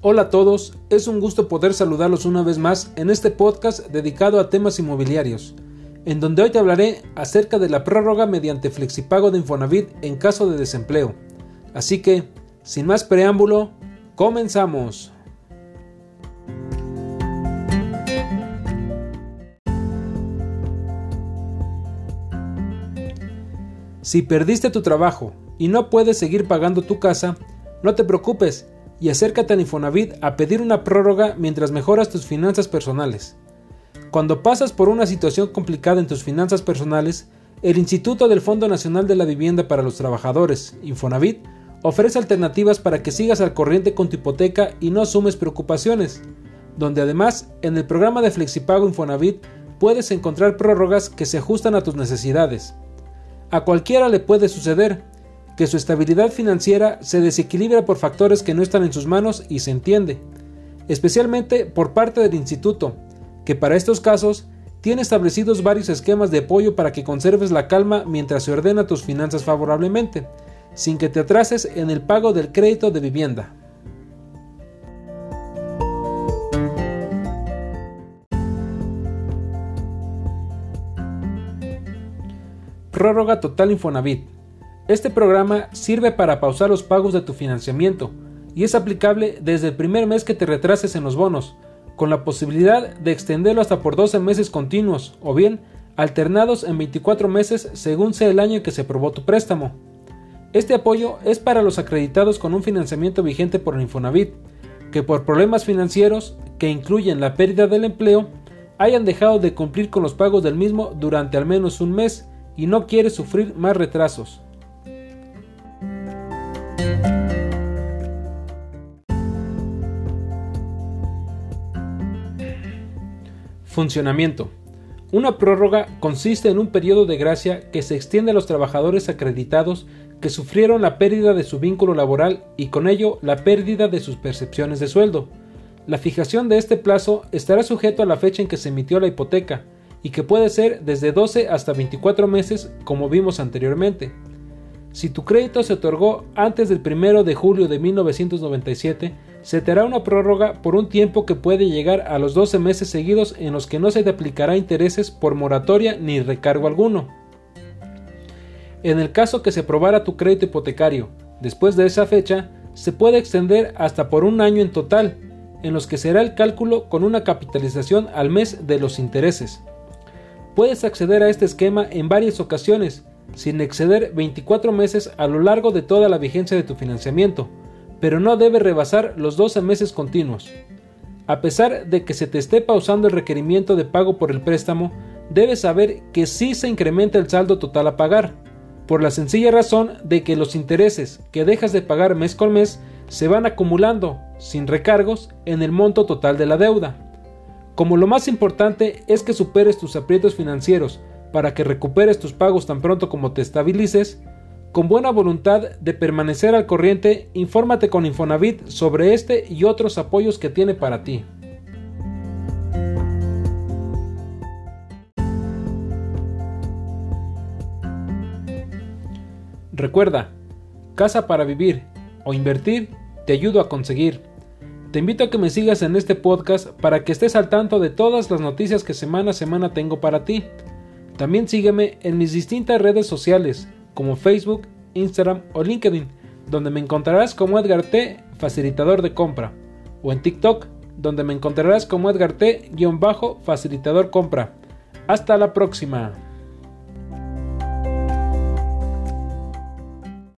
Hola a todos, es un gusto poder saludarlos una vez más en este podcast dedicado a temas inmobiliarios, en donde hoy te hablaré acerca de la prórroga mediante flexipago de Infonavit en caso de desempleo. Así que, sin más preámbulo, comenzamos. Si perdiste tu trabajo y no puedes seguir pagando tu casa, no te preocupes, y acércate al Infonavit a pedir una prórroga mientras mejoras tus finanzas personales. Cuando pasas por una situación complicada en tus finanzas personales, el Instituto del Fondo Nacional de la Vivienda para los Trabajadores, Infonavit, ofrece alternativas para que sigas al corriente con tu hipoteca y no asumes preocupaciones, donde además en el programa de Flexipago Infonavit puedes encontrar prórrogas que se ajustan a tus necesidades. A cualquiera le puede suceder, que su estabilidad financiera se desequilibra por factores que no están en sus manos y se entiende, especialmente por parte del instituto, que para estos casos tiene establecidos varios esquemas de apoyo para que conserves la calma mientras se ordena tus finanzas favorablemente, sin que te atrases en el pago del crédito de vivienda. Prórroga total Infonavit este programa sirve para pausar los pagos de tu financiamiento y es aplicable desde el primer mes que te retrases en los bonos, con la posibilidad de extenderlo hasta por 12 meses continuos o bien alternados en 24 meses según sea el año en que se aprobó tu préstamo. Este apoyo es para los acreditados con un financiamiento vigente por Infonavit, que por problemas financieros, que incluyen la pérdida del empleo, hayan dejado de cumplir con los pagos del mismo durante al menos un mes y no quiere sufrir más retrasos. Funcionamiento. Una prórroga consiste en un periodo de gracia que se extiende a los trabajadores acreditados que sufrieron la pérdida de su vínculo laboral y con ello la pérdida de sus percepciones de sueldo. La fijación de este plazo estará sujeto a la fecha en que se emitió la hipoteca y que puede ser desde 12 hasta 24 meses como vimos anteriormente. Si tu crédito se otorgó antes del 1 de julio de 1997, se te hará una prórroga por un tiempo que puede llegar a los 12 meses seguidos en los que no se te aplicará intereses por moratoria ni recargo alguno. En el caso que se aprobara tu crédito hipotecario después de esa fecha, se puede extender hasta por un año en total, en los que será el cálculo con una capitalización al mes de los intereses. Puedes acceder a este esquema en varias ocasiones, sin exceder 24 meses a lo largo de toda la vigencia de tu financiamiento, pero no debe rebasar los 12 meses continuos. A pesar de que se te esté pausando el requerimiento de pago por el préstamo, debes saber que sí se incrementa el saldo total a pagar, por la sencilla razón de que los intereses que dejas de pagar mes con mes se van acumulando, sin recargos, en el monto total de la deuda. Como lo más importante es que superes tus aprietos financieros para que recuperes tus pagos tan pronto como te estabilices, con buena voluntad de permanecer al corriente, infórmate con Infonavit sobre este y otros apoyos que tiene para ti. Recuerda, casa para vivir o invertir, te ayudo a conseguir. Te invito a que me sigas en este podcast para que estés al tanto de todas las noticias que semana a semana tengo para ti. También sígueme en mis distintas redes sociales como Facebook, Instagram o LinkedIn, donde me encontrarás como Edgar T, facilitador de compra, o en TikTok, donde me encontrarás como Edgar T, facilitador compra. Hasta la próxima.